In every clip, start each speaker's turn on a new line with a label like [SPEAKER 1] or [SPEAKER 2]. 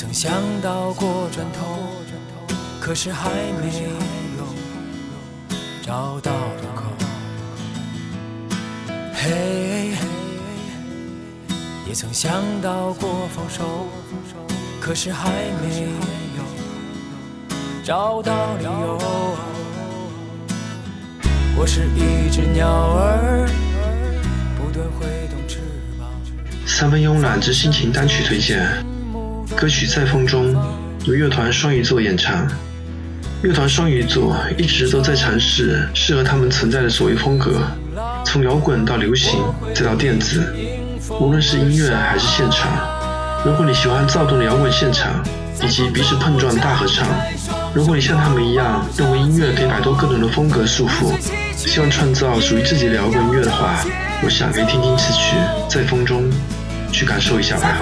[SPEAKER 1] 曾想到过转头，可是还没有找到路口。嘿，也曾想到过放手，可是还没有找到理由。我是一只鸟儿，不断挥动翅膀。
[SPEAKER 2] 三分慵懒之心情单曲推荐，歌曲《在风中》由乐团双鱼座演唱。乐团双鱼座一直都在尝试适合他们存在的所谓风格，从摇滚到流行，再到电子，无论是音乐还是现场。如果你喜欢躁动的摇滚现场，以及彼此碰撞的大合唱，如果你像他们一样认为音乐可以摆脱各种的风格束缚，希望创造属于自己的摇滚乐的话，我想可以听听此曲《在风中》，去感受一下吧。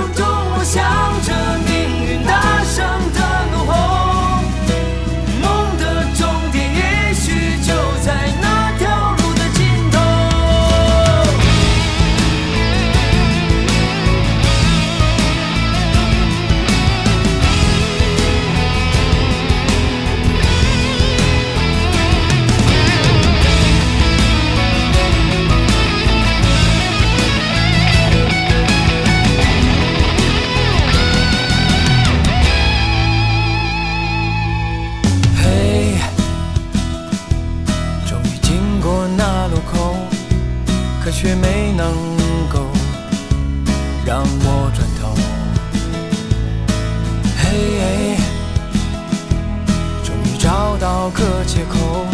[SPEAKER 1] 借口，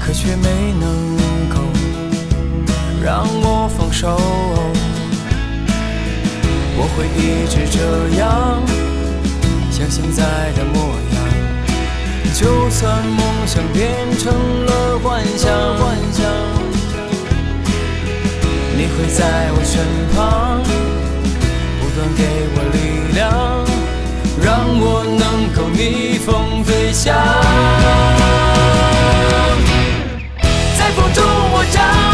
[SPEAKER 1] 可却没能够让我放手。我会一直这样，像现在的模样。就算梦想变成了幻想，幻想。你会在我身旁，不断给我力量，让我能够逆风飞翔。风中我将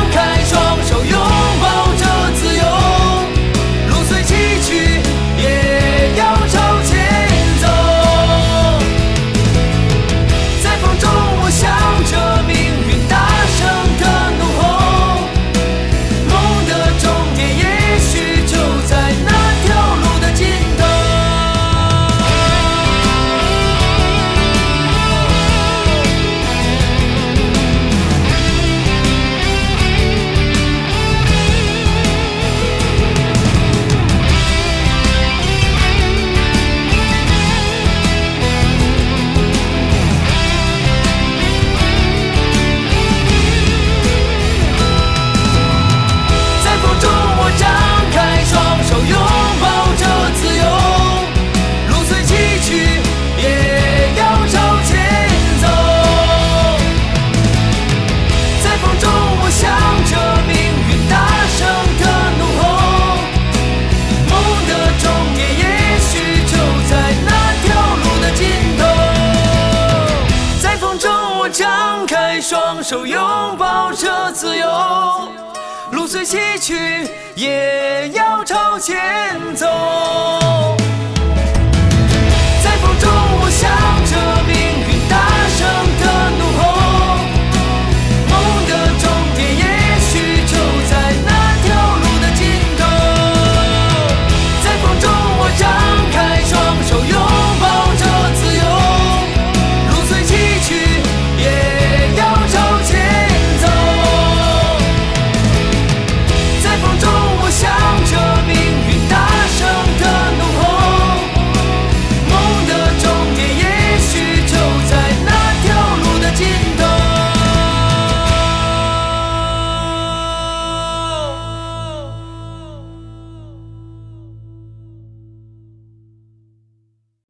[SPEAKER 1] 手拥抱着自由，路虽崎岖，也要朝前走。